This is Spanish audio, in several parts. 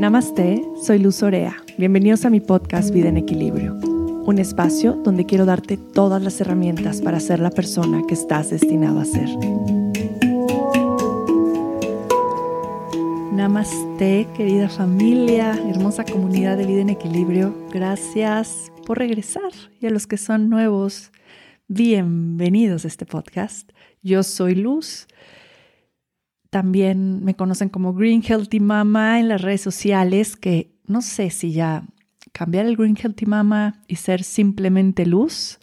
Namaste, soy Luz Orea. Bienvenidos a mi podcast Vida en Equilibrio, un espacio donde quiero darte todas las herramientas para ser la persona que estás destinado a ser. Namaste, querida familia, hermosa comunidad de Vida en Equilibrio. Gracias por regresar y a los que son nuevos, bienvenidos a este podcast. Yo soy Luz también me conocen como Green Healthy Mama en las redes sociales, que no sé si ya cambiar el Green Healthy Mama y ser simplemente luz.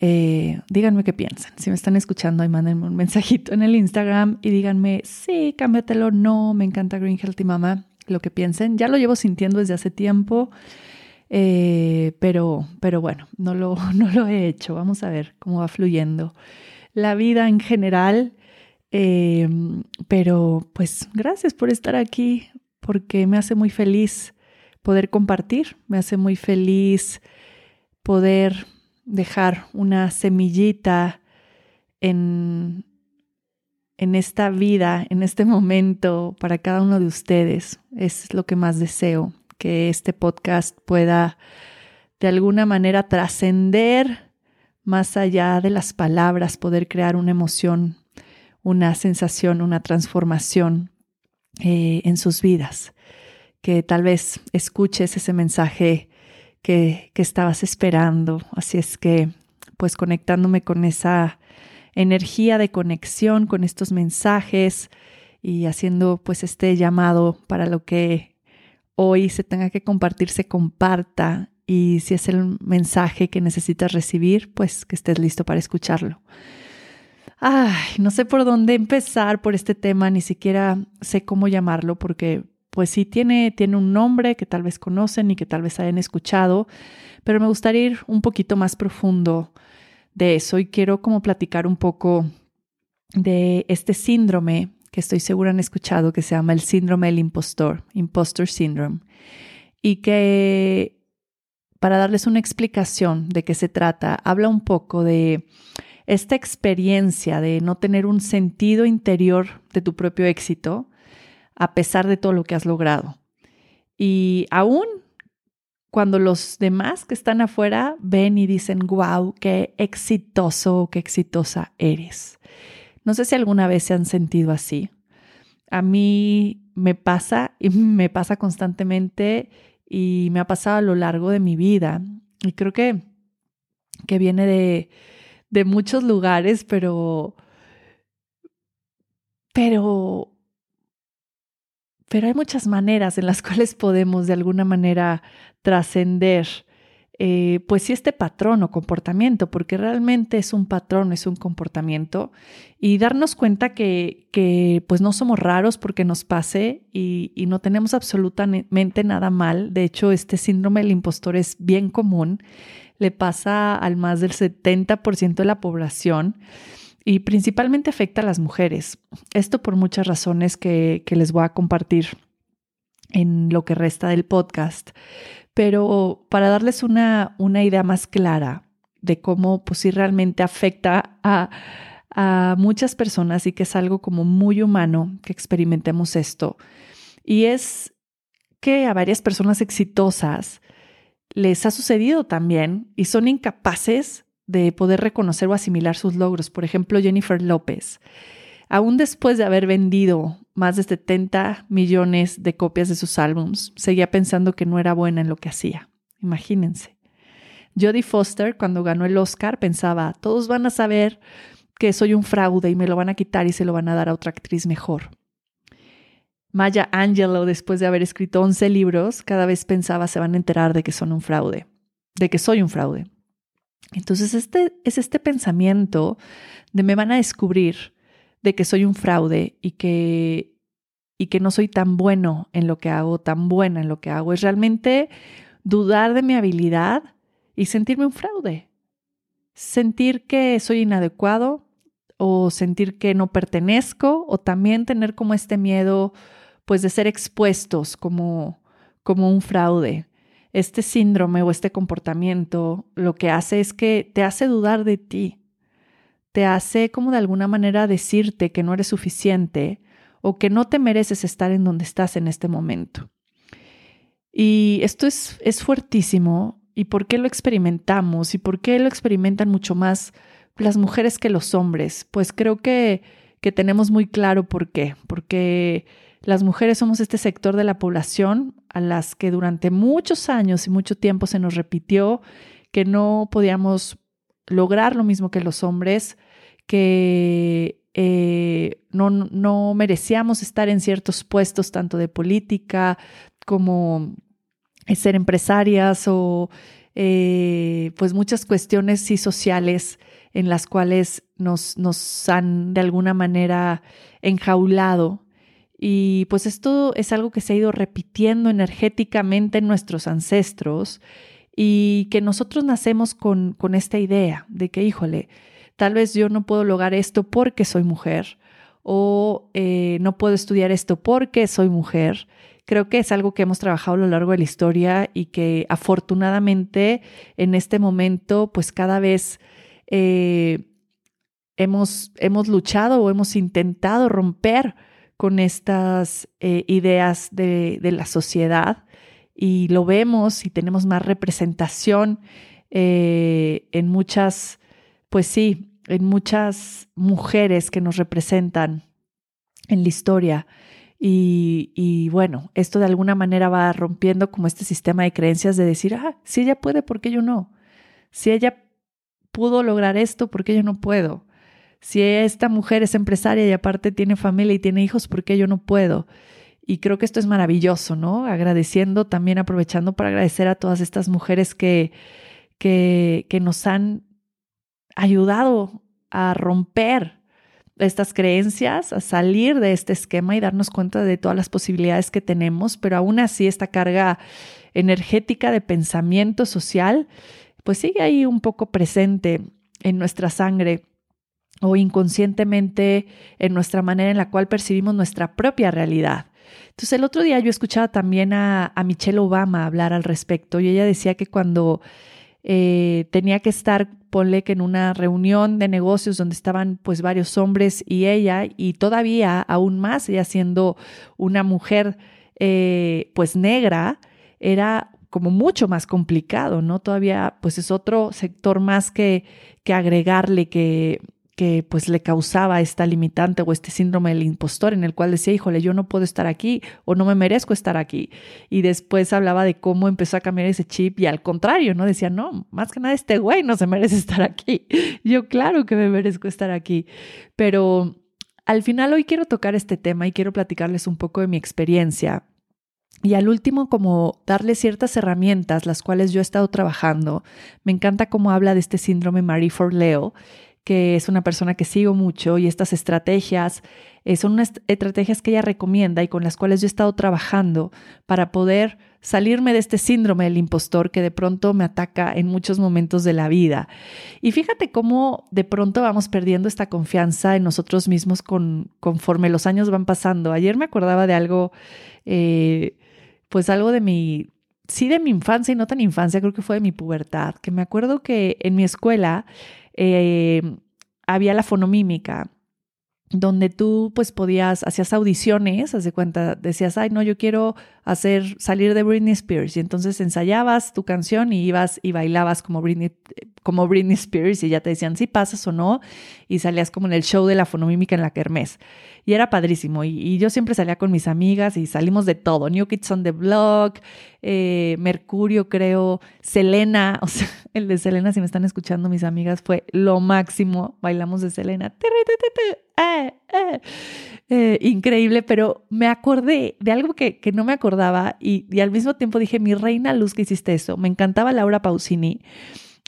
Eh, díganme qué piensan. Si me están escuchando, y mándenme un mensajito en el Instagram y díganme, sí, cámbiatelo, no, me encanta Green Healthy Mama, lo que piensen. Ya lo llevo sintiendo desde hace tiempo, eh, pero, pero bueno, no lo, no lo he hecho. Vamos a ver cómo va fluyendo. La vida en general Em, pero pues gracias por estar aquí, porque me hace muy feliz poder compartir, me hace muy feliz poder dejar una semillita en, en esta vida, en este momento, para cada uno de ustedes. Es lo que más deseo, que este podcast pueda de alguna manera trascender más allá de las palabras, poder crear una emoción una sensación, una transformación eh, en sus vidas. Que tal vez escuches ese mensaje que, que estabas esperando. Así es que, pues conectándome con esa energía de conexión, con estos mensajes y haciendo pues este llamado para lo que hoy se tenga que compartir, se comparta y si es el mensaje que necesitas recibir, pues que estés listo para escucharlo. Ay, no sé por dónde empezar por este tema, ni siquiera sé cómo llamarlo, porque pues sí tiene, tiene un nombre que tal vez conocen y que tal vez hayan escuchado, pero me gustaría ir un poquito más profundo de eso y quiero como platicar un poco de este síndrome que estoy segura han escuchado, que se llama el síndrome del impostor, impostor syndrome, y que para darles una explicación de qué se trata, habla un poco de esta experiencia de no tener un sentido interior de tu propio éxito a pesar de todo lo que has logrado. Y aún cuando los demás que están afuera ven y dicen, wow, qué exitoso, qué exitosa eres. No sé si alguna vez se han sentido así. A mí me pasa y me pasa constantemente y me ha pasado a lo largo de mi vida. Y creo que, que viene de, de muchos lugares, pero, pero, pero hay muchas maneras en las cuales podemos de alguna manera trascender, eh, pues sí, este patrón o comportamiento, porque realmente es un patrón, es un comportamiento, y darnos cuenta que, que pues no somos raros porque nos pase y, y no tenemos absolutamente nada mal. De hecho, este síndrome del impostor es bien común le pasa al más del 70% de la población y principalmente afecta a las mujeres. Esto por muchas razones que, les voy a compartir en lo que resta del podcast. Pero para darles una, una idea más clara de cómo pues, sí realmente afecta a, a muchas personas y que es algo como muy humano que experimentemos esto. Y es que a varias personas exitosas les ha sucedido también y son incapaces de poder reconocer o asimilar sus logros. Por ejemplo, Jennifer López, aún después de haber vendido más de 70 millones de copias de sus álbums, seguía pensando que no era buena en lo que hacía. Imagínense. Jodie Foster, cuando ganó el Oscar, pensaba, todos van a saber que soy un fraude y me lo van a quitar y se lo van a dar a otra actriz mejor. Maya Angelou, después de haber escrito 11 libros, cada vez pensaba se van a enterar de que son un fraude, de que soy un fraude. Entonces, este es este pensamiento de me van a descubrir de que soy un fraude y que, y que no soy tan bueno en lo que hago, tan buena en lo que hago. Es realmente dudar de mi habilidad y sentirme un fraude. Sentir que soy inadecuado o sentir que no pertenezco o también tener como este miedo pues de ser expuestos como, como un fraude. Este síndrome o este comportamiento lo que hace es que te hace dudar de ti, te hace como de alguna manera decirte que no eres suficiente o que no te mereces estar en donde estás en este momento. Y esto es, es fuertísimo. ¿Y por qué lo experimentamos? ¿Y por qué lo experimentan mucho más las mujeres que los hombres? Pues creo que, que tenemos muy claro por qué. Porque las mujeres somos este sector de la población a las que durante muchos años y mucho tiempo se nos repitió que no podíamos lograr lo mismo que los hombres, que eh, no, no merecíamos estar en ciertos puestos tanto de política como ser empresarias o eh, pues muchas cuestiones sí sociales en las cuales nos, nos han de alguna manera enjaulado. Y pues esto es algo que se ha ido repitiendo energéticamente en nuestros ancestros y que nosotros nacemos con, con esta idea de que, híjole, tal vez yo no puedo lograr esto porque soy mujer o eh, no puedo estudiar esto porque soy mujer. Creo que es algo que hemos trabajado a lo largo de la historia y que afortunadamente en este momento pues cada vez eh, hemos, hemos luchado o hemos intentado romper con estas eh, ideas de, la sociedad y lo vemos y tenemos más representación eh, en muchas, pues sí, en muchas mujeres que nos representan en la historia. Y, y, bueno, esto de alguna manera va rompiendo como este sistema de creencias de decir, ah, si ella puede, ¿por qué yo no? Si ella pudo lograr esto, ¿por qué yo no puedo? Si esta mujer es empresaria y aparte tiene familia y tiene hijos, ¿por qué yo no puedo? Y creo que esto es maravilloso, ¿no? Agradeciendo, también aprovechando para agradecer a todas estas mujeres que, que, nos han ayudado a romper estas creencias, a salir de este esquema y darnos cuenta de todas las posibilidades que tenemos, pero aún así esta carga energética de pensamiento social, pues sigue ahí un poco presente en nuestra sangre o inconscientemente en nuestra manera en la cual percibimos nuestra propia realidad. Entonces el otro día yo escuchaba también a, Michelle Obama hablar al respecto y ella decía que cuando eh, tenía que estar, ponle que en una reunión de negocios donde estaban pues varios hombres y ella y todavía aún más ella siendo una mujer eh, pues negra, era como mucho más complicado, ¿no? Todavía pues es otro sector más que, que agregarle que que pues le causaba esta limitante o este síndrome del impostor en el cual decía, híjole, yo no puedo estar aquí o no me merezco estar aquí. Y después hablaba de cómo empezó a cambiar ese chip y al contrario, ¿no? Decía, no, más que nada este güey no se merece estar aquí. Yo claro que me merezco estar aquí. Pero al final hoy quiero tocar este tema y quiero platicarles un poco de mi experiencia. Y al último, como darle ciertas herramientas, las cuales yo he estado trabajando. Me encanta cómo habla de este síndrome Marie Forleo que es una persona que sigo mucho y estas estrategias eh, son unas estrategias que ella recomienda y con las cuales yo he estado trabajando para poder salirme de este síndrome del impostor que de pronto me ataca en muchos momentos de la vida. Y fíjate cómo de pronto vamos perdiendo esta confianza en nosotros mismos con, conforme los años van pasando. Ayer me acordaba de algo, eh, pues algo de mi, sí de mi infancia y no tan infancia, creo que fue de mi pubertad, que me acuerdo que en mi escuela eh, había la fonomímica, donde tú pues podías, hacías audiciones, haz de cuenta, decías, ay, no, yo quiero hacer, salir de Britney Spears. Y entonces ensayabas tu canción y ibas y bailabas como Britney, como Britney Spears y ya te decían si pasas o no. Y salías como en el show de la fonomímica en la Kermés. Y era padrísimo. Y, yo siempre salía con mis amigas y salimos de todo. New Kids on the Block, eh, Mercurio, creo, Selena. O sea, el de Selena, si me están escuchando mis amigas, fue lo máximo. Bailamos de Selena. Eh, eh. Increíble, pero me acordé de algo que, no me acordaba y, y, al mismo tiempo dije, mi reina luz que hiciste eso. Me encantaba Laura Pausini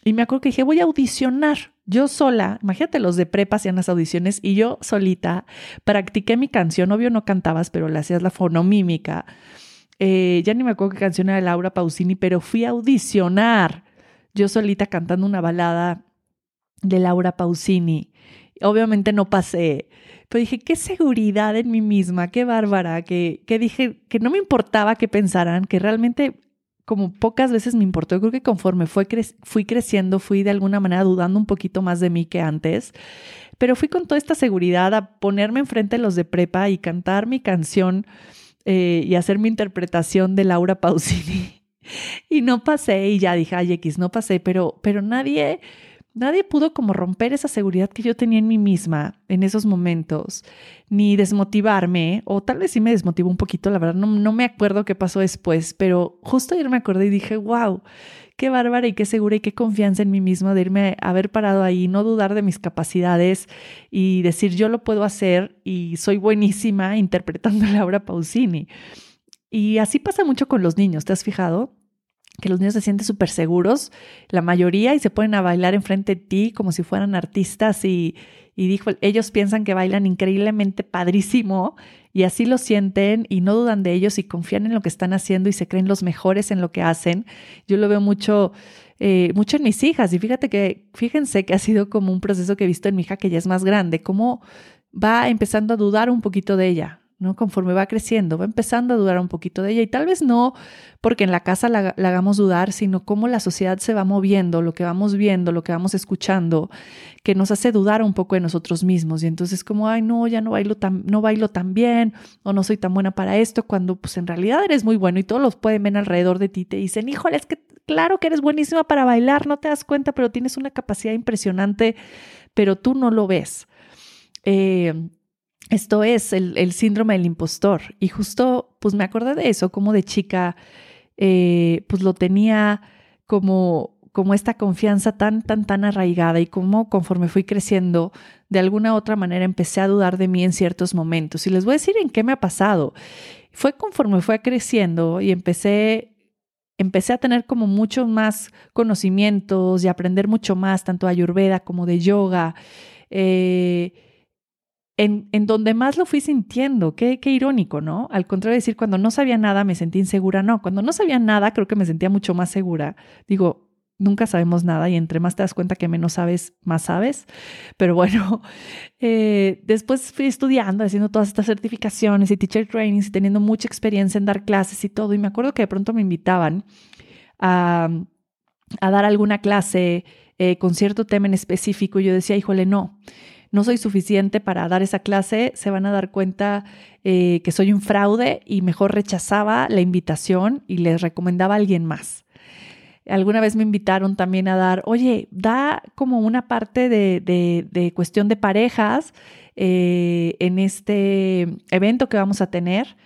y me acuerdo que dije, voy a audicionar yo sola. Imagínate los de prepa hacían las audiciones y yo solita practiqué mi canción. Obvio no cantabas, pero le hacías la fonomímica. Eh, ya ni me acuerdo qué canción era de Laura Pausini, pero fui a audicionar yo solita cantando una balada de Laura Pausini. Obviamente no pasé, pero dije, qué seguridad en mí misma, qué bárbara, que, que dije que no me importaba que pensaran, que realmente como pocas veces me importó. Creo que conforme fue fui creciendo, fui de alguna manera dudando un poquito más de mí que antes, pero fui con toda esta seguridad a ponerme enfrente de los de prepa y cantar mi canción eh, y hacer mi interpretación de Laura Pausini. Y no pasé y ya dije, ay X, no pasé, pero, pero nadie Nadie pudo como romper esa seguridad que yo tenía en mí misma en esos momentos, ni desmotivarme, o tal vez sí me desmotivó un poquito, la verdad no, no me acuerdo qué pasó después, pero justo ayer me acordé y dije, wow, qué bárbara y qué segura y qué confianza en mí misma de irme a haber parado ahí, no dudar de mis capacidades y decir yo lo puedo hacer y soy buenísima interpretando a Laura Pausini. Y así pasa mucho con los niños, ¿te has fijado? Que los niños se sienten súper seguros, la mayoría, y se ponen a bailar enfrente de ti como si fueran artistas y, y dijo, ellos piensan que bailan increíblemente padrísimo y así lo sienten y no dudan de ellos y confían en lo que están haciendo y se creen los mejores en lo que hacen. Yo lo veo mucho, eh, mucho en mis hijas y fíjate que, fíjense que ha sido como un proceso que he visto en mi hija que ya es más grande, cómo va empezando a dudar un poquito de ella. ¿No? Conforme va creciendo, va empezando a dudar un poquito de ella y tal vez no porque en la casa la, hagamos dudar, sino cómo la sociedad se va moviendo, lo que vamos viendo, lo que vamos escuchando, que nos hace dudar un poco de nosotros mismos y entonces como, ay, no, ya no bailo tan, no bailo tan bien o no soy tan buena para esto, cuando pues en realidad eres muy bueno y todos los pueden ver alrededor de ti te dicen, híjole, es que claro que eres buenísima para bailar, no te das cuenta, pero tienes una capacidad impresionante, pero tú no lo ves. Eh, esto es el, síndrome del impostor. Y justo, pues me acordé de eso, como de chica, eh, pues lo tenía como, como esta confianza tan, tan, tan arraigada y como conforme fui creciendo, de alguna u otra manera empecé a dudar de mí en ciertos momentos. Y les voy a decir en qué me ha pasado. Fue conforme fue creciendo y empecé empecé a tener como muchos más conocimientos y aprender mucho más, tanto de Ayurveda como de yoga. Eh, en, donde más lo fui sintiendo. Qué, irónico, ¿no? Al contrario de decir, cuando no sabía nada me sentí insegura, no, cuando no sabía nada creo que me sentía mucho más segura. Digo, nunca sabemos nada y entre más te das cuenta que menos sabes, más sabes. Pero bueno, eh, después fui estudiando, haciendo todas estas certificaciones y teacher trainings y teniendo mucha experiencia en dar clases y todo. Y me acuerdo que de pronto me invitaban a, a dar alguna clase eh, con cierto tema en específico y yo decía, híjole, no no soy suficiente para dar esa clase, se van a dar cuenta eh, que soy un fraude y mejor rechazaba la invitación y les recomendaba a alguien más. Alguna vez me invitaron también a dar, oye, da como una parte de, cuestión de parejas eh, en este evento que vamos a tener.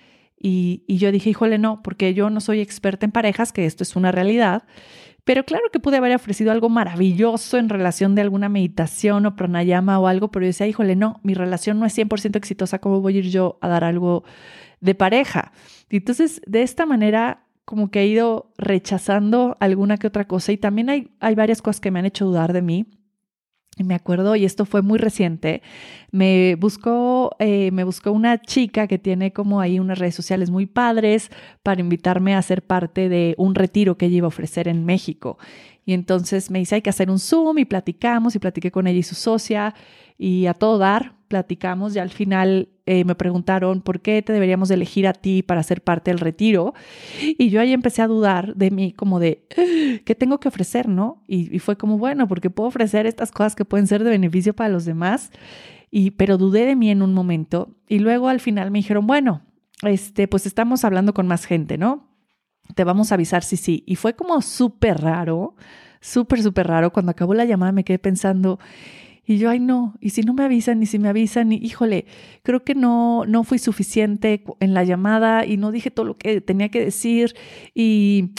Y, y, yo dije, híjole, no, porque yo no soy experta en parejas, que esto es una realidad. Pero claro que pude haber ofrecido algo maravilloso en relación de alguna meditación o pranayama o algo, pero yo decía, híjole, no, mi relación no es 100% exitosa, ¿cómo voy a ir yo a dar algo de pareja? Y entonces, de esta manera, como que he ido rechazando alguna que otra cosa y también hay, hay varias cosas que me han hecho dudar de mí me acuerdo, y esto fue muy reciente, me buscó, eh, me buscó una chica que tiene como ahí unas redes sociales muy padres para invitarme a ser parte de un retiro que ella iba a ofrecer en México. Y entonces me dice, hay que hacer un Zoom y platicamos y platiqué con ella y su socia y a todo dar, platicamos y al final eh, me preguntaron por qué te deberíamos elegir a ti para ser parte del retiro. Y yo ahí empecé a dudar de mí, como de, ¿qué tengo que ofrecer? ¿No? Y, y fue como, bueno, porque puedo ofrecer estas cosas que pueden ser de beneficio para los demás. Y, pero dudé de mí en un momento y luego al final me dijeron, bueno, este, pues estamos hablando con más gente, ¿no? Te vamos a avisar si sí. Y fue como súper raro, súper, súper raro. Cuando acabó la llamada me quedé pensando, y yo, ay, no, y si no me avisan, y si me avisan, y híjole, creo que no, no fui suficiente en la llamada y no dije todo lo que tenía que decir. Y,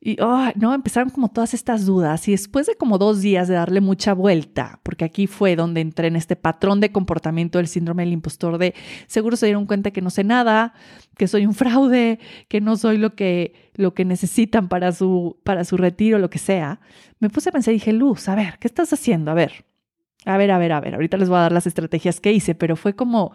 y no, empezaron como todas estas dudas. Y después de como dos días de darle mucha vuelta, porque aquí fue donde entré en este patrón de comportamiento del síndrome del impostor, de seguro se dieron cuenta que no sé nada, que soy un fraude, que no soy lo que, lo que necesitan para su, para su retiro, lo que sea. Me puse a pensar y dije, Luz, a ver, ¿qué estás haciendo? A ver, a ver, a ver, a ver, ahorita les voy a dar las estrategias que hice, pero fue como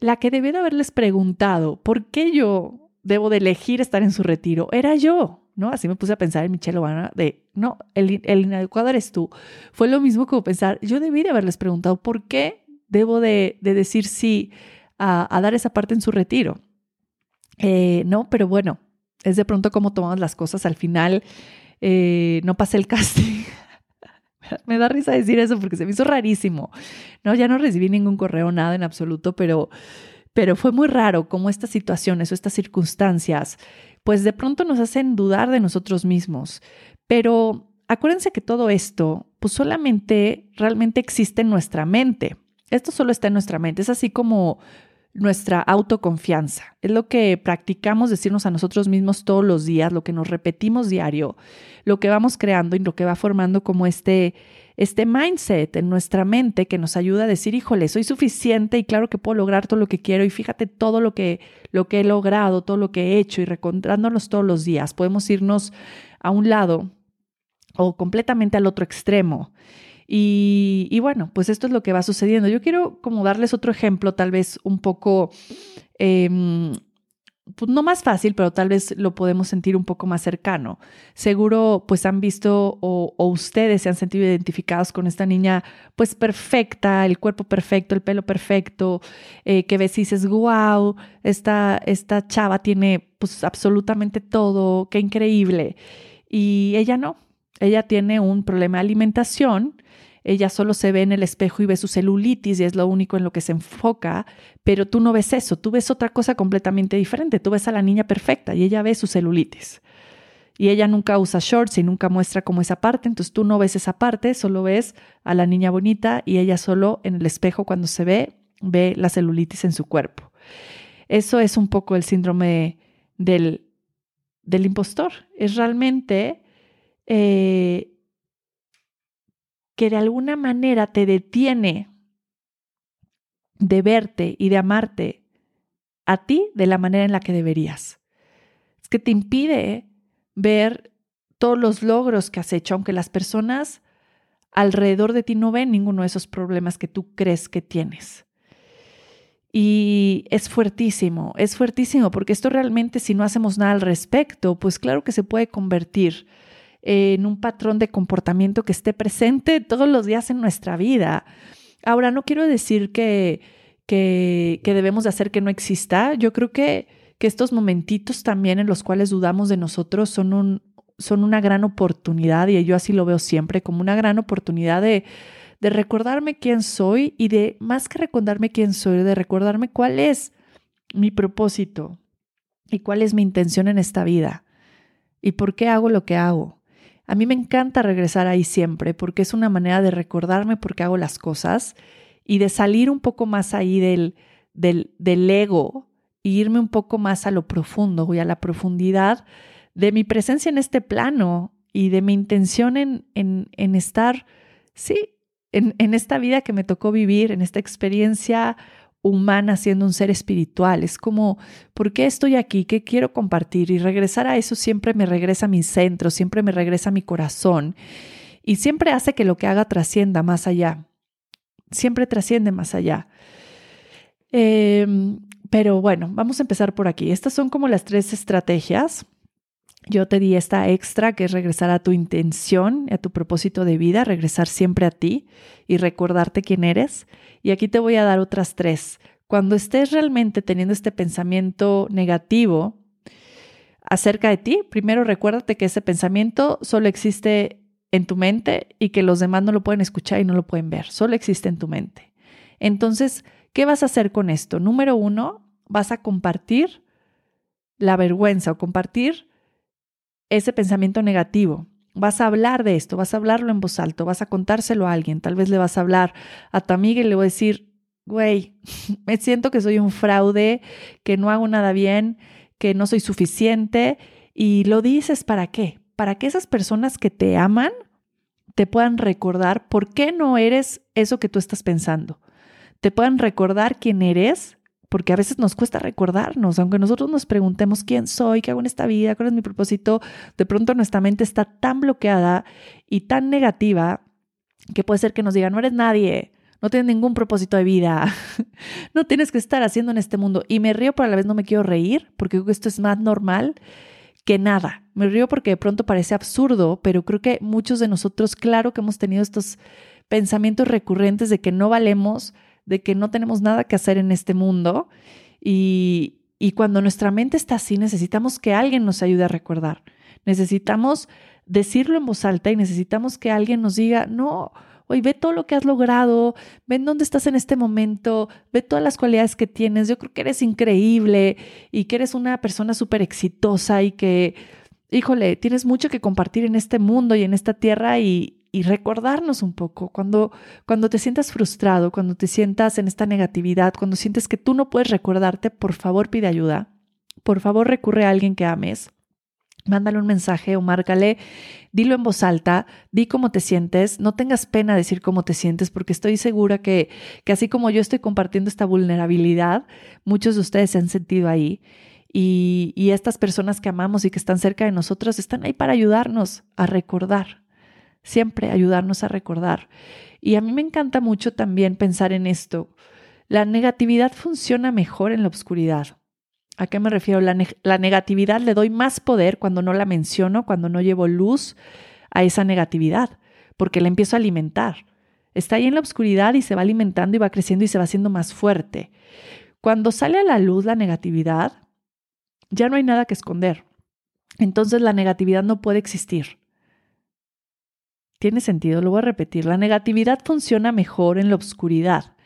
la que debí de haberles preguntado, ¿por qué yo debo de elegir estar en su retiro? Era yo, ¿no? Así me puse a pensar en Michelle Obama de, no, el, el inadecuado eres tú. Fue lo mismo como pensar, yo debí de haberles preguntado, ¿por qué debo de, decir sí a, dar esa parte en su retiro? Eh, no, pero bueno, es de pronto como tomamos las cosas. Al final eh, no pasé el casting. Me da risa decir eso porque se me hizo rarísimo. No, ya no recibí ningún correo, nada en absoluto, pero, pero fue muy raro cómo estas situaciones o estas circunstancias, pues de pronto nos hacen dudar de nosotros mismos. Pero acuérdense que todo esto, pues solamente realmente existe en nuestra mente. Esto solo está en nuestra mente. Es así como nuestra autoconfianza. Es lo que practicamos decirnos a nosotros mismos todos los días, lo que nos repetimos diario, lo que vamos creando y lo que va formando como este, este mindset en nuestra mente que nos ayuda a decir, híjole, soy suficiente y claro que puedo lograr todo lo que quiero y fíjate todo lo que, lo que he logrado, todo lo que he hecho y recontándonos todos los días. Podemos irnos a un lado o completamente al otro extremo. Y, bueno, pues esto es lo que va sucediendo. Yo quiero como darles otro ejemplo, tal vez un poco, em, pues no más fácil, pero tal vez lo podemos sentir un poco más cercano. Seguro pues han visto o, ustedes se han sentido identificados con esta niña pues perfecta, el cuerpo perfecto, el pelo perfecto, eh, que ves y dices, wow, esta, esta chava tiene pues absolutamente todo, qué increíble. Y ella no, ella tiene un problema de alimentación, ella solo se ve en el espejo y ve su celulitis y es lo único en lo que se enfoca, pero tú no ves eso, tú ves otra cosa completamente diferente, tú ves a la niña perfecta y ella ve su celulitis. Y ella nunca usa shorts y nunca muestra como esa parte, entonces tú no ves esa parte, solo ves a la niña bonita y ella solo en el espejo cuando se ve, ve la celulitis en su cuerpo. Eso es un poco el síndrome del, del impostor. Es realmente eh, que de alguna manera te detiene de verte y de amarte a ti de la manera en la que deberías. Es que te impide ver todos los logros que has hecho, aunque las personas alrededor de ti no ven ninguno de esos problemas que tú crees que tienes. Y es fuertísimo, es fuertísimo, porque esto realmente si no hacemos nada al respecto, pues claro que se puede convertir en un patrón de comportamiento que esté presente todos los días en nuestra vida. Ahora, no quiero decir que, que, debemos de hacer que no exista. Yo creo que, que estos momentitos también en los cuales dudamos de nosotros son, un, son una gran oportunidad, y yo así lo veo siempre, como una gran oportunidad de, de recordarme quién soy y de, más que recordarme quién soy, de recordarme cuál es mi propósito y cuál es mi intención en esta vida y por qué hago lo que hago. A mí me encanta regresar ahí siempre porque es una manera de recordarme por qué hago las cosas y de salir un poco más ahí del, del, del ego e irme un poco más a lo profundo y a la profundidad de mi presencia en este plano y de mi intención en, en, en estar, sí, en, en esta vida que me tocó vivir, en esta experiencia humana siendo un ser espiritual. Es como, ¿por qué estoy aquí? ¿Qué quiero compartir? Y regresar a eso siempre me regresa a mi centro, siempre me regresa a mi corazón y siempre hace que lo que haga trascienda más allá. Siempre trasciende más allá. Em, pero bueno, vamos a empezar por aquí. Estas son como las tres estrategias yo te di esta extra que es regresar a tu intención, a tu propósito de vida, regresar siempre a ti y recordarte quién eres. Y aquí te voy a dar otras tres. Cuando estés realmente teniendo este pensamiento negativo acerca de ti, primero recuérdate que ese pensamiento solo existe en tu mente y que los demás no lo pueden escuchar y no lo pueden ver, solo existe en tu mente. Entonces, ¿qué vas a hacer con esto? Número uno, vas a compartir la vergüenza o compartir ese pensamiento negativo. Vas a hablar de esto, vas a hablarlo en voz alta, vas a contárselo a alguien, tal vez le vas a hablar a tu amiga y le voy a decir, güey, me siento que soy un fraude, que no hago nada bien, que no soy suficiente. Y lo dices para qué? Para que esas personas que te aman te puedan recordar por qué no eres eso que tú estás pensando. Te puedan recordar quién eres porque a veces nos cuesta recordarnos, aunque nosotros nos preguntemos quién soy, qué hago en esta vida, cuál es mi propósito, de pronto nuestra mente está tan bloqueada y tan negativa que puede ser que nos diga, no eres nadie, no tienes ningún propósito de vida, no tienes que estar haciendo en este mundo. Y me río, pero a la vez no me quiero reír, porque creo que esto es más normal que nada. Me río porque de pronto parece absurdo, pero creo que muchos de nosotros, claro que hemos tenido estos pensamientos recurrentes de que no valemos, de que no tenemos nada que hacer en este mundo y, y cuando nuestra mente está así, necesitamos que alguien nos ayude a recordar. Necesitamos decirlo en voz alta y necesitamos que alguien nos diga, no, Oye, ve todo lo que has logrado, ven dónde estás en este momento, ve todas las cualidades que tienes. Yo creo que eres increíble y que eres una persona súper exitosa y que, híjole, tienes mucho que compartir en este mundo y en esta tierra y, y recordarnos un poco cuando, cuando te sientas frustrado, cuando te sientas en esta negatividad, cuando sientes que tú no puedes recordarte, por favor pide ayuda. Por favor recurre a alguien que ames. Mándale un mensaje o márcale, dilo en voz alta, di cómo te sientes, no tengas pena de decir cómo te sientes, porque estoy segura que, que así como yo estoy compartiendo esta vulnerabilidad, muchos de ustedes se han sentido ahí. Y, y estas personas que amamos y que están cerca de nosotros están ahí para ayudarnos a recordar, siempre ayudarnos a recordar. Y a mí me encanta mucho también pensar en esto. La negatividad funciona mejor en la oscuridad. ¿A qué me refiero? La, negatividad le doy más poder cuando no la menciono, cuando no llevo luz a esa negatividad, porque la empiezo a alimentar. Está ahí en la oscuridad y se va alimentando y va creciendo y se va haciendo más fuerte. Cuando sale a la luz la negatividad, ya no hay nada que esconder. Entonces la negatividad no puede existir. Tiene sentido, lo voy a repetir. La negatividad funciona mejor en la oscuridad.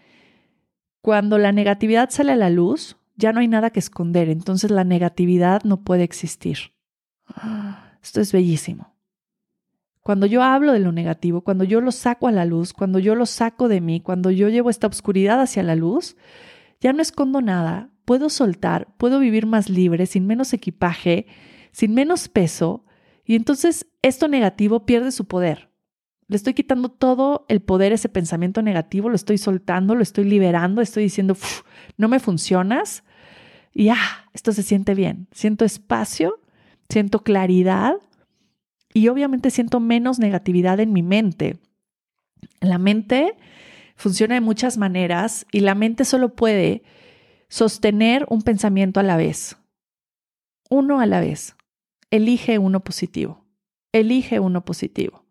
Cuando la negatividad sale a la luz, ya no hay nada que esconder, entonces la negatividad no puede existir. Esto es bellísimo. Cuando yo hablo de lo negativo, cuando yo lo saco a la luz, cuando yo lo saco de mí, cuando yo llevo esta oscuridad hacia la luz, ya no escondo nada, puedo soltar, puedo vivir más libre, sin menos equipaje, sin menos peso, y entonces esto negativo pierde su poder. Le estoy quitando todo el poder, ese pensamiento negativo, lo estoy soltando, lo estoy liberando, estoy diciendo, no me funcionas. Y ah, esto se siente bien. Siento espacio, siento claridad y obviamente siento menos negatividad en mi mente. La mente funciona de muchas maneras y la mente solo puede sostener un pensamiento a la vez. Uno a la vez. Elige uno positivo. Elige uno positivo.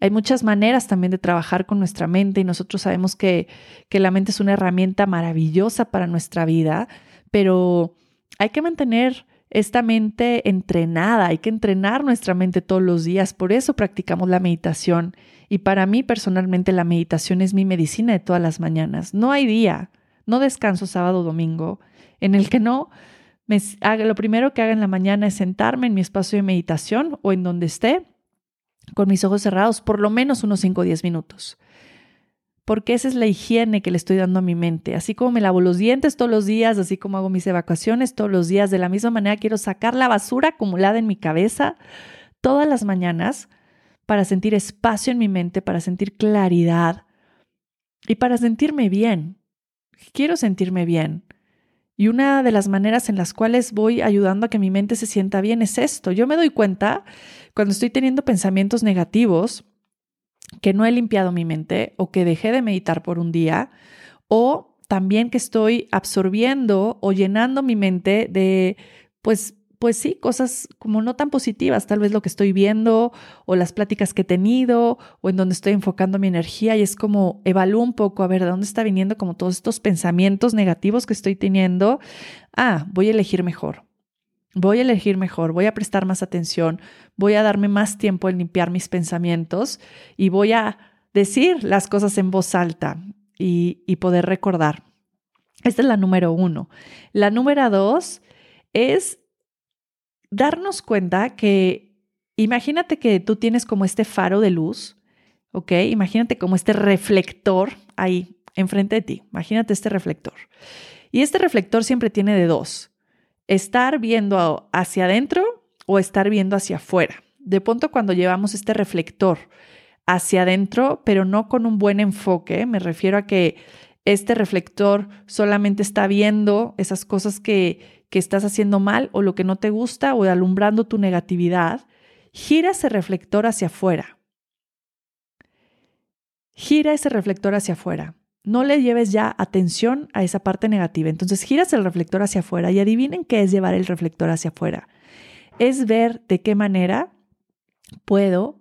Hay muchas maneras también de trabajar con nuestra mente y nosotros sabemos que, que la mente es una herramienta maravillosa para nuestra vida, pero hay que mantener esta mente entrenada, hay que entrenar nuestra mente todos los días, por eso practicamos la meditación y para mí personalmente la meditación es mi medicina de todas las mañanas. No hay día, no descanso sábado o domingo en el que no me haga, lo primero que haga en la mañana es sentarme en mi espacio de meditación o en donde esté con mis ojos cerrados por lo menos unos 5 o 10 minutos. Porque esa es la higiene que le estoy dando a mi mente. Así como me lavo los dientes todos los días, así como hago mis evacuaciones todos los días, de la misma manera quiero sacar la basura acumulada en mi cabeza todas las mañanas para sentir espacio en mi mente, para sentir claridad y para sentirme bien. Quiero sentirme bien. Y una de las maneras en las cuales voy ayudando a que mi mente se sienta bien es esto. Yo me doy cuenta cuando estoy teniendo pensamientos negativos que no he limpiado mi mente o que dejé de meditar por un día o también que estoy absorbiendo o llenando mi mente de pues pues sí, cosas como no tan positivas, tal vez lo que estoy viendo o las pláticas que he tenido o en donde estoy enfocando mi energía y es como evalúo un poco a ver de dónde está viniendo como todos estos pensamientos negativos que estoy teniendo. Ah, voy a elegir mejor. Voy a elegir mejor, voy a prestar más atención, voy a darme más tiempo en limpiar mis pensamientos y voy a decir las cosas en voz alta y, poder recordar. Esta es la número uno. La número dos es darnos cuenta que imagínate que tú tienes como este faro de luz, ¿ok? Imagínate como este reflector ahí enfrente de ti. Imagínate este reflector. Y este reflector siempre tiene de dos. Estar viendo hacia adentro o estar viendo hacia afuera. De pronto cuando llevamos este reflector hacia adentro, pero no con un buen enfoque, me refiero a que este reflector solamente está viendo esas cosas que, que estás haciendo mal o lo que no te gusta o alumbrando tu negatividad, gira ese reflector hacia afuera. Gira ese reflector hacia afuera. No le lleves ya atención a esa parte negativa. Entonces giras el reflector hacia afuera y adivinen qué es llevar el reflector hacia afuera. Es ver de qué manera puedo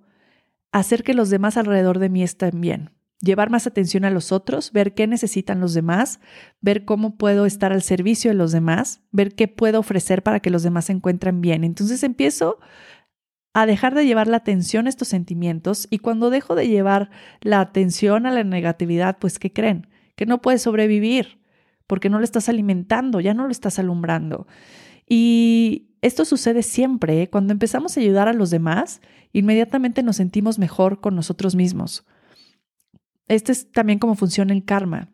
hacer que los demás alrededor de mí estén bien llevar más atención a los otros, ver qué necesitan los demás, ver cómo puedo estar al servicio de los demás, ver qué puedo ofrecer para que los demás se encuentren bien. Entonces empiezo a dejar de llevar la atención a estos sentimientos y cuando dejo de llevar la atención a la negatividad, pues ¿qué creen? Que no puedes sobrevivir porque no lo estás alimentando, ya no lo estás alumbrando. Y esto sucede siempre, ¿eh? cuando empezamos a ayudar a los demás, inmediatamente nos sentimos mejor con nosotros mismos. Este es también cómo funciona el karma.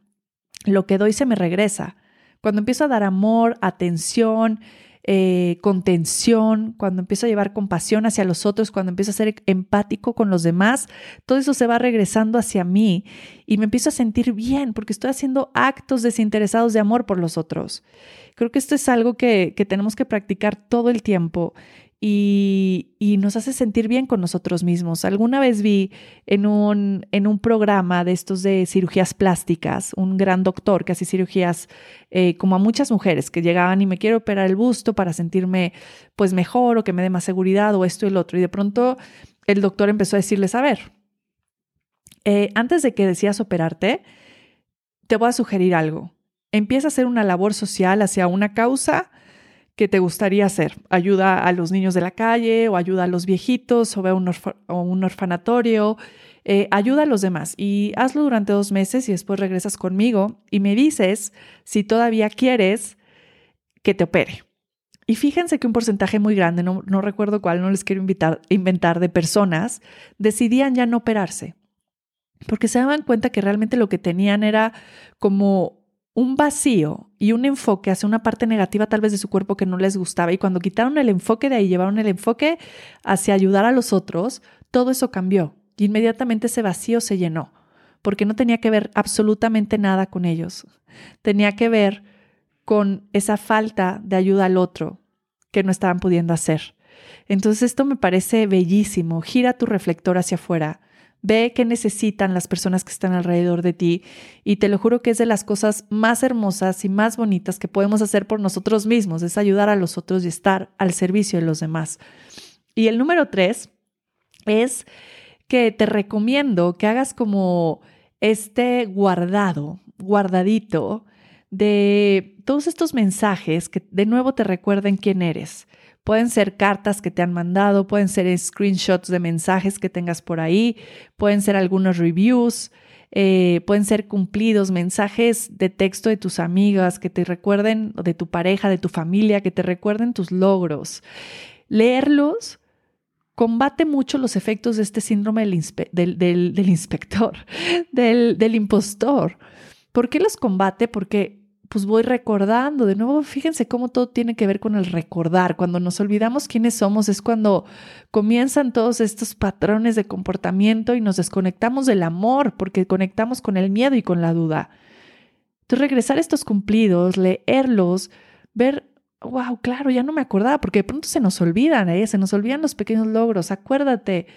Lo que doy se me regresa. Cuando empiezo a dar amor, atención, eh, contención, cuando empiezo a llevar compasión hacia los otros, cuando empiezo a ser empático con los demás, todo eso se va regresando hacia mí y me empiezo a sentir bien porque estoy haciendo actos desinteresados de amor por los otros. Creo que esto es algo que, que tenemos que practicar todo el tiempo y, nos hace sentir bien con nosotros mismos. Alguna vez vi en un, en un programa de estos de cirugías plásticas, un gran doctor que hace cirugías eh, como a muchas mujeres que llegaban y me quiero operar el busto para sentirme pues mejor o que me dé más seguridad o esto y el otro. Y de pronto el doctor empezó a decirles, a ver, eh, antes de que decías operarte, te voy a sugerir algo. Empieza a hacer una labor social hacia una causa que te gustaría hacer. Ayuda a los niños de la calle o ayuda a los viejitos o ve a un, orfanatorio. Eh, ayuda a los demás y hazlo durante dos meses y después regresas conmigo y me dices si todavía quieres que te opere. Y fíjense que un porcentaje muy grande, no, no recuerdo cuál, no les quiero invitar, inventar, de personas decidían ya no operarse porque se daban cuenta que realmente lo que tenían era como un vacío y un enfoque hacia una parte negativa tal vez de su cuerpo que no les gustaba y cuando quitaron el enfoque de ahí, llevaron el enfoque hacia ayudar a los otros, todo eso cambió. Y inmediatamente ese vacío se llenó, porque no tenía que ver absolutamente nada con ellos, tenía que ver con esa falta de ayuda al otro que no estaban pudiendo hacer. Entonces esto me parece bellísimo, gira tu reflector hacia afuera Ve qué necesitan las personas que están alrededor de ti y te lo juro que es de las cosas más hermosas y más bonitas que podemos hacer por nosotros mismos, es ayudar a los otros y estar al servicio de los demás. Y el número tres es que te recomiendo que hagas como este guardado, guardadito de todos estos mensajes que de nuevo te recuerden quién eres. Pueden ser cartas que te han mandado, pueden ser screenshots de mensajes que tengas por ahí, pueden ser algunos reviews, eh, pueden ser cumplidos, mensajes de texto de tus amigas que te recuerden, de tu pareja, de tu familia, que te recuerden tus logros. Leerlos combate mucho los efectos de este síndrome del, inspector, del impostor. ¿Por qué los combate? Porque pues voy recordando. De nuevo, fíjense cómo todo tiene que ver con el recordar. Cuando nos olvidamos quiénes somos es cuando comienzan todos estos patrones de comportamiento y nos desconectamos del amor porque conectamos con el miedo y con la duda. Entonces, regresar a estos cumplidos, leerlos, ver, wow, claro, ya no me acordaba porque de pronto se nos olvidan, ¿eh? se nos olvidan los pequeños logros. Acuérdate,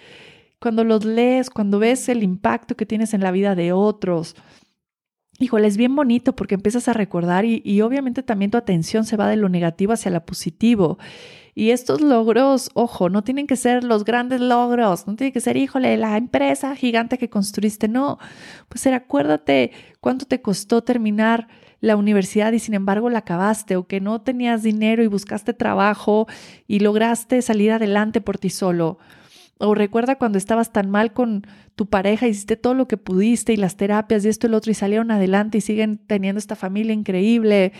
cuando los lees, cuando ves el impacto que tienes en la vida de otros, híjole, es bien bonito porque empiezas a recordar y, obviamente también tu atención se va de lo negativo hacia lo positivo. Y estos logros, ojo, no tienen que ser los grandes logros, no tiene que ser, híjole, la empresa gigante que construiste, no. Pues ser, acuérdate cuánto te costó terminar la universidad y sin embargo la acabaste, o que no tenías dinero y buscaste trabajo y lograste salir adelante por ti solo. O recuerda cuando estabas tan mal con tu pareja, hiciste todo lo que pudiste y las terapias y esto y lo otro y salieron adelante y siguen teniendo esta familia increíble.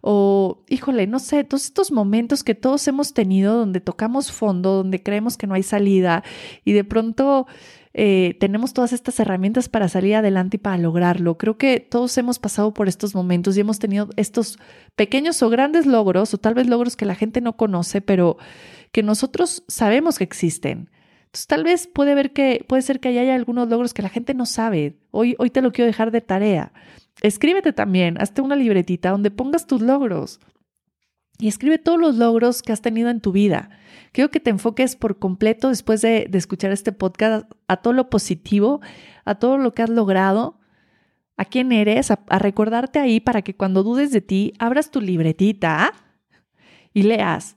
O, híjole, no sé, todos estos momentos que todos hemos tenido donde tocamos fondo, donde creemos que no hay salida y de pronto eh, tenemos todas estas herramientas para salir adelante y para lograrlo. Creo que todos hemos pasado por estos momentos y hemos tenido estos pequeños o grandes logros o tal vez logros que la gente no conoce, pero que nosotros sabemos que existen. Entonces, tal vez puede, ver que, puede ser que haya algunos logros que la gente no sabe. Hoy, hoy te lo quiero dejar de tarea. Escríbete también, hazte una libretita donde pongas tus logros. Y escribe todos los logros que has tenido en tu vida. Quiero que te enfoques por completo después de, escuchar este podcast a todo lo positivo, a todo lo que has logrado, a quién eres, a, a recordarte ahí para que cuando dudes de ti, abras tu libretita y leas.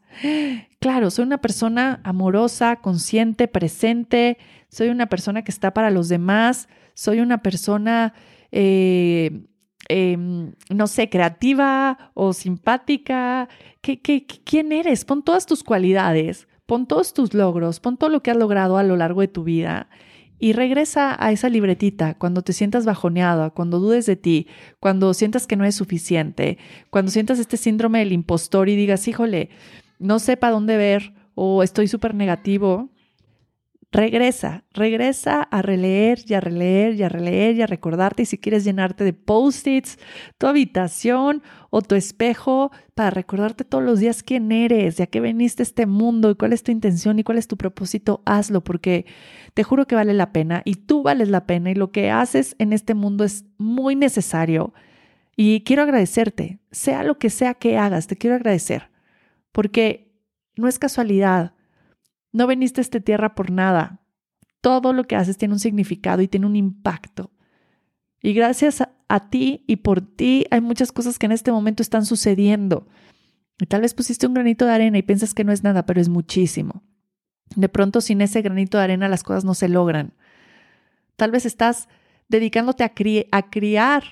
Claro, soy una persona amorosa, consciente, presente, soy una persona que está para los demás, soy una persona, eh, em, no sé, creativa o simpática. ¿Qué, qué, quién eres? Pon todas tus cualidades, pon todos tus logros, pon todo lo que has logrado a lo largo de tu vida y regresa a esa libretita cuando te sientas bajoneada, cuando dudes de ti, cuando sientas que no es suficiente, cuando sientas este síndrome del impostor y digas, híjole, no sé para dónde ver o estoy súper negativo. Regresa, regresa a releer y a releer y a releer y a recordarte y si quieres llenarte de post-its, tu habitación o tu espejo para recordarte todos los días quién eres, ya que veniste a este mundo y cuál es tu intención y cuál es tu propósito, hazlo porque te juro que vale la pena y tú vales la pena y lo que haces en este mundo es muy necesario. Y quiero agradecerte, sea lo que sea que hagas, te quiero agradecer porque no es casualidad no veniste a esta tierra por nada. Todo lo que haces tiene un significado y tiene un impacto. Y gracias a, ti y por ti hay muchas cosas que en este momento están sucediendo. Y tal vez pusiste un granito de arena y piensas que no es nada, pero es muchísimo. De pronto sin ese granito de arena las cosas no se logran. Tal vez estás dedicándote a, a criar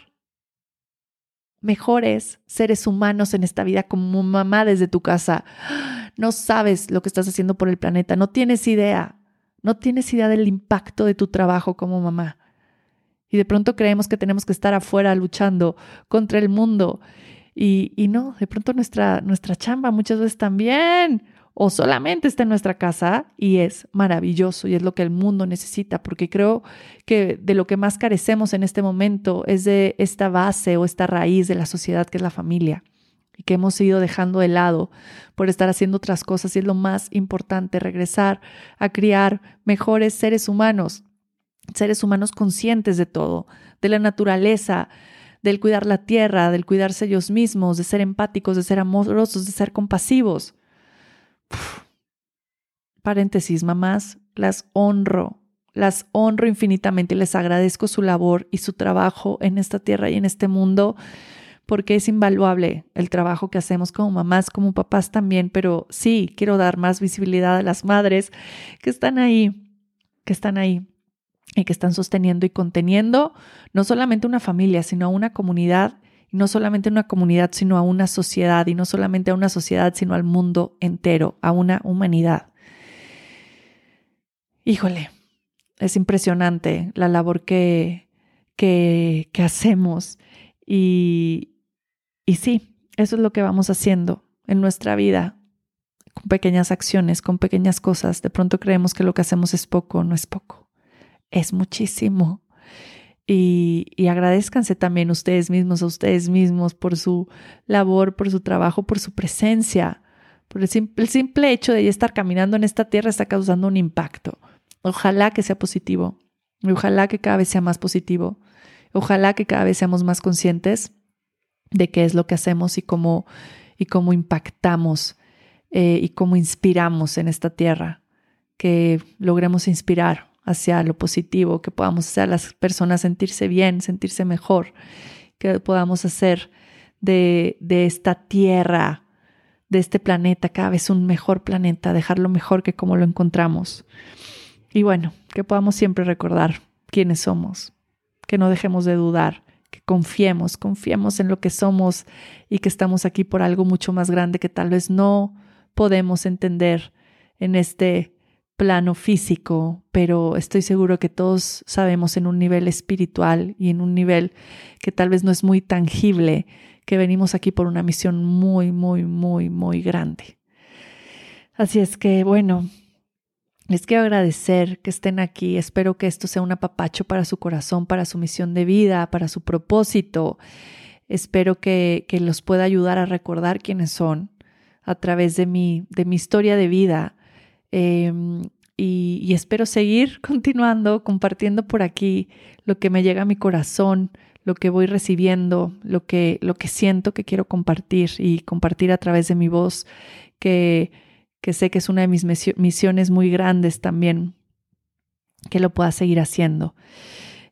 mejores seres humanos en esta vida como mamá desde tu casa no sabes lo que estás haciendo por el planeta, no tienes idea, no tienes idea del impacto de tu trabajo como mamá. Y de pronto creemos que tenemos que estar afuera luchando contra el mundo. Y, y no, de pronto nuestra, nuestra chamba muchas veces también o solamente está en nuestra casa y es maravilloso y es lo que el mundo necesita, porque creo que de lo que más carecemos en este momento es de esta base o esta raíz de la sociedad que es la familia y que hemos ido dejando de lado por estar haciendo otras cosas y es lo más importante, regresar a criar mejores seres humanos, seres humanos conscientes de todo, de la naturaleza, del cuidar la tierra, del cuidarse ellos mismos, de ser empáticos, de ser amorosos, de ser compasivos. Paréntesis, mamás, las honro, las honro infinitamente les agradezco su labor y su trabajo en esta tierra y en este mundo porque es invaluable el trabajo que hacemos como mamás, como papás también, pero sí, quiero dar más visibilidad a las madres que están ahí, que están ahí y que están sosteniendo y conteniendo no solamente una familia, sino una comunidad, no solamente una comunidad, sino a una sociedad, y no solamente a una sociedad, sino al mundo entero, a una humanidad. Híjole, es impresionante la labor que, que, que hacemos y, y sí, eso es lo que vamos haciendo en nuestra vida, con pequeñas acciones, con pequeñas cosas. De pronto creemos que lo que hacemos es poco, no es poco, es muchísimo. Y, y agradezcanse también ustedes mismos, a ustedes mismos, por su labor, por su trabajo, por su presencia. Por el simple, el simple hecho de estar caminando en esta tierra está causando un impacto. Ojalá que sea positivo. Ojalá que cada vez sea más positivo. Ojalá que cada vez seamos más conscientes de qué es lo que hacemos y cómo, y cómo impactamos eh, y cómo inspiramos en esta tierra, que logremos inspirar hacia lo positivo, que podamos hacer a las personas sentirse bien, sentirse mejor, que podamos hacer de, de esta tierra, de este planeta, cada vez un mejor planeta, dejarlo mejor que como lo encontramos. Y bueno, que podamos siempre recordar quiénes somos, que no dejemos de dudar que confiemos, confiemos en lo que somos y que estamos aquí por algo mucho más grande que tal vez no podemos entender en este plano físico, pero estoy seguro que todos sabemos en un nivel espiritual y en un nivel que tal vez no es muy tangible, que venimos aquí por una misión muy, muy, muy, muy grande. Así es que, bueno, les quiero agradecer que estén aquí. Espero que esto sea un apapacho para su corazón, para su misión de vida, para su propósito. Espero que, que los pueda ayudar a recordar quiénes son a través de mi, de mi historia de vida. Em, y, espero seguir continuando, compartiendo por aquí lo que me llega a mi corazón, lo que voy recibiendo, lo que, lo que siento que quiero compartir y compartir a través de mi voz, que que sé que es una de mis misiones muy grandes también, que lo pueda seguir haciendo.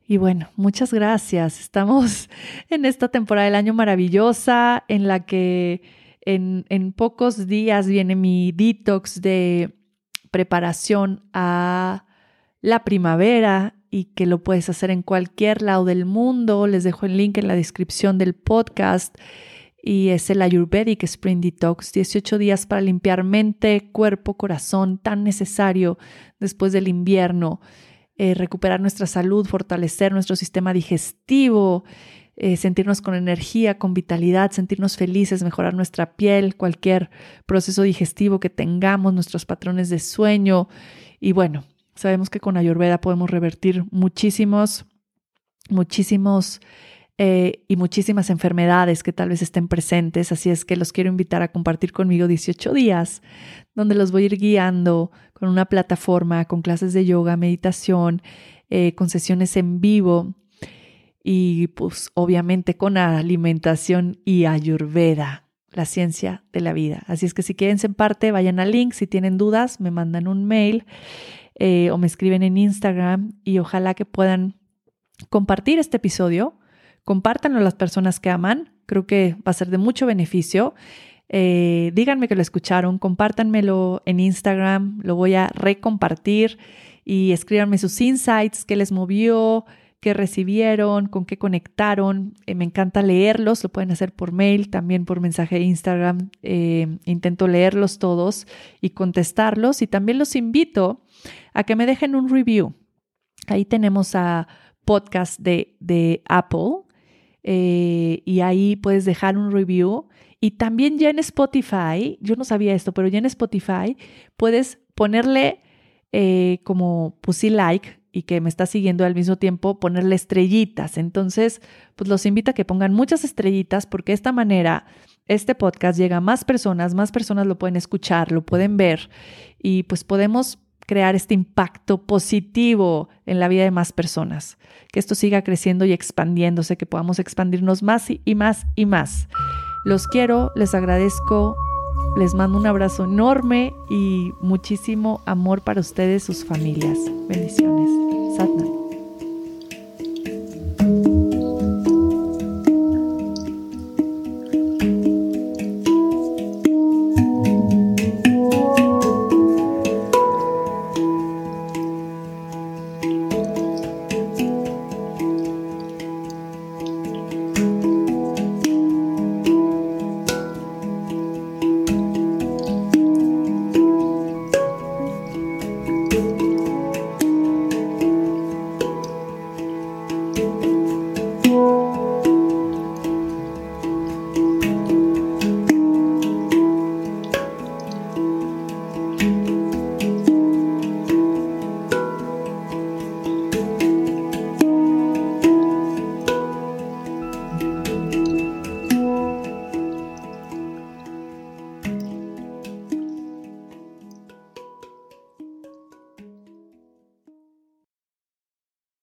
Y bueno, muchas gracias. Estamos en esta temporada del año maravillosa en la que en, en pocos días viene mi detox de preparación a la primavera y que lo puedes hacer en cualquier lado del mundo. Les dejo el link en la descripción del podcast y es el Ayurvedic Spring Detox, 18 días para limpiar mente, cuerpo, corazón, tan necesario después del invierno, eh, recuperar nuestra salud, fortalecer nuestro sistema digestivo, eh, sentirnos con energía, con vitalidad, sentirnos felices, mejorar nuestra piel, cualquier proceso digestivo que tengamos, nuestros patrones de sueño. Y bueno, sabemos que con Ayurveda podemos revertir muchísimos, muchísimos eh, y muchísimas enfermedades que tal vez estén presentes. Así es que los quiero invitar a compartir conmigo 18 días, donde los voy a ir guiando con una plataforma, con clases de yoga, meditación, eh, con sesiones en vivo y pues obviamente con alimentación y ayurveda, la ciencia de la vida. Así es que si quieren ser parte, vayan al link. Si tienen dudas, me mandan un mail eh, o me escriben en Instagram y ojalá que puedan compartir este episodio compártanlo a las personas que aman, creo que va a ser de mucho beneficio. Eh, díganme que lo escucharon, compártanmelo en Instagram, lo voy a recompartir y escríbanme sus insights, qué les movió, qué recibieron, con qué conectaron. Eh, me encanta leerlos, lo pueden hacer por mail, también por mensaje de Instagram. Eh, intento leerlos todos y contestarlos y también los invito a que me dejen un review. Ahí tenemos a podcast de, de Apple eh, y ahí puedes dejar un review. Y también ya en Spotify, yo no sabía esto, pero ya en Spotify puedes ponerle como puse like y que me está siguiendo al mismo tiempo, ponerle estrellitas. Entonces, pues los invito a que pongan muchas estrellitas porque de esta manera este podcast llega a más personas, más personas lo pueden escuchar, lo pueden ver y pues podemos crear este impacto positivo en la vida de más personas, que esto siga creciendo y expandiéndose, que podamos expandirnos más y más y más. Los quiero, les agradezco, les mando un abrazo enorme y muchísimo amor para ustedes, sus familias. Bendiciones. Sad night.